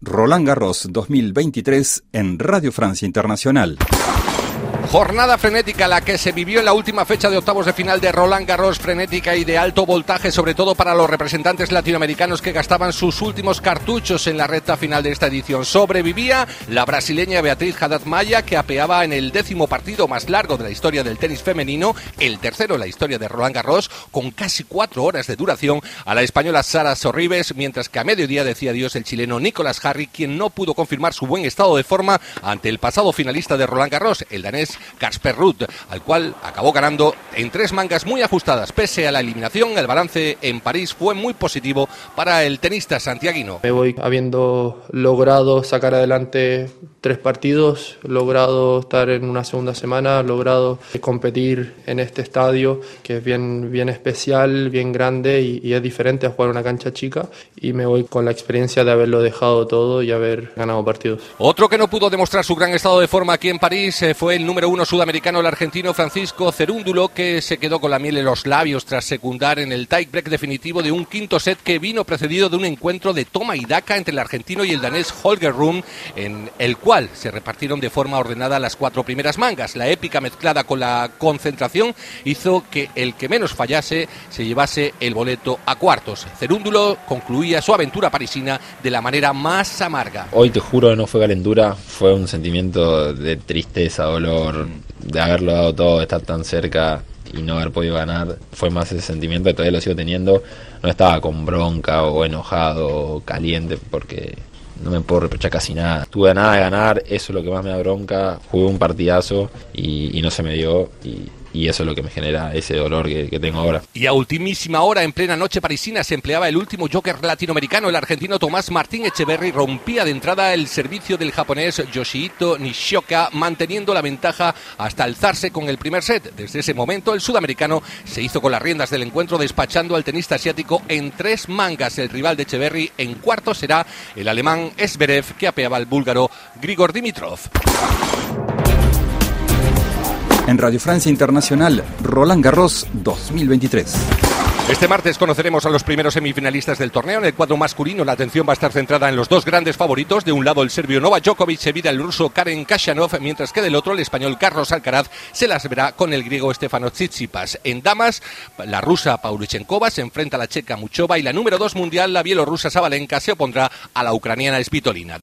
Roland Garros 2023 en Radio Francia Internacional. Jornada frenética la que se vivió en la última fecha de octavos de final de Roland Garros, frenética y de alto voltaje, sobre todo para los representantes latinoamericanos que gastaban sus últimos cartuchos en la recta final de esta edición. Sobrevivía la brasileña Beatriz Haddad Maya, que apeaba en el décimo partido más largo de la historia del tenis femenino, el tercero en la historia de Roland Garros, con casi cuatro horas de duración, a la española Sara Sorribes, mientras que a mediodía decía adiós el chileno Nicolás Harry, quien no pudo confirmar su buen estado de forma ante el pasado finalista de Roland Garros, el danés Casper Ruth, al cual acabó ganando en tres mangas muy ajustadas. Pese a la eliminación, el balance en París fue muy positivo para el tenista santiaguino. Me voy habiendo logrado sacar adelante tres partidos, logrado estar en una segunda semana, logrado competir en este estadio que es bien, bien especial, bien grande y, y es diferente a jugar una cancha chica y me voy con la experiencia de haberlo dejado todo y haber ganado partidos. Otro que no pudo demostrar su gran estado de forma aquí en París eh, fue el número uno sudamericano, el argentino Francisco Cerúndulo, que se quedó con la miel en los labios tras secundar en el tiebreak definitivo de un quinto set que vino precedido de un encuentro de toma y daca entre el argentino y el danés Holger Rune, en el cual se repartieron de forma ordenada las cuatro primeras mangas. La épica mezclada con la concentración hizo que el que menos fallase se llevase el boleto a cuartos. Cerúndulo concluía su aventura parisina de la manera más amarga. Hoy te juro que no fue calentura, fue un sentimiento de tristeza, dolor, de haberlo dado todo, estar tan cerca y no haber podido ganar. Fue más ese sentimiento que todavía lo sigo teniendo. No estaba con bronca o enojado o caliente porque no me puedo reprochar casi nada. Tuve nada de ganar, eso es lo que más me da bronca. Jugué un partidazo y, no se me dio. Y eso es lo que me genera ese dolor que, tengo ahora. Y a ultimísima hora, en plena noche parisina, se empleaba el último joker latinoamericano, el argentino Tomás Martín Echeverry rompía de entrada el servicio del japonés Yoshihito Nishioka, manteniendo la ventaja hasta alzarse con el primer set. Desde ese momento, el sudamericano se hizo con las riendas del encuentro, despachando al tenista asiático en tres mangas. El rival de Echeverry en cuarto será el alemán Esberev, que apeaba al búlgaro Grigor Dimitrov. En Radio Francia Internacional, Roland Garros 2023. Este martes conoceremos a los primeros semifinalistas del torneo. En el cuadro masculino la atención va a estar centrada en los dos grandes favoritos. De un lado el serbio Novak Djokovic se vida el ruso Karen Kashanov, mientras que del otro el español Carlos Alcaraz se las verá con el griego Stefano Tsitsipas. En damas, la rusa Paulichenkova se enfrenta a la checa Muchova y la número dos mundial, la bielorrusa Sabalenka, se opondrá a la ucraniana Svitolina.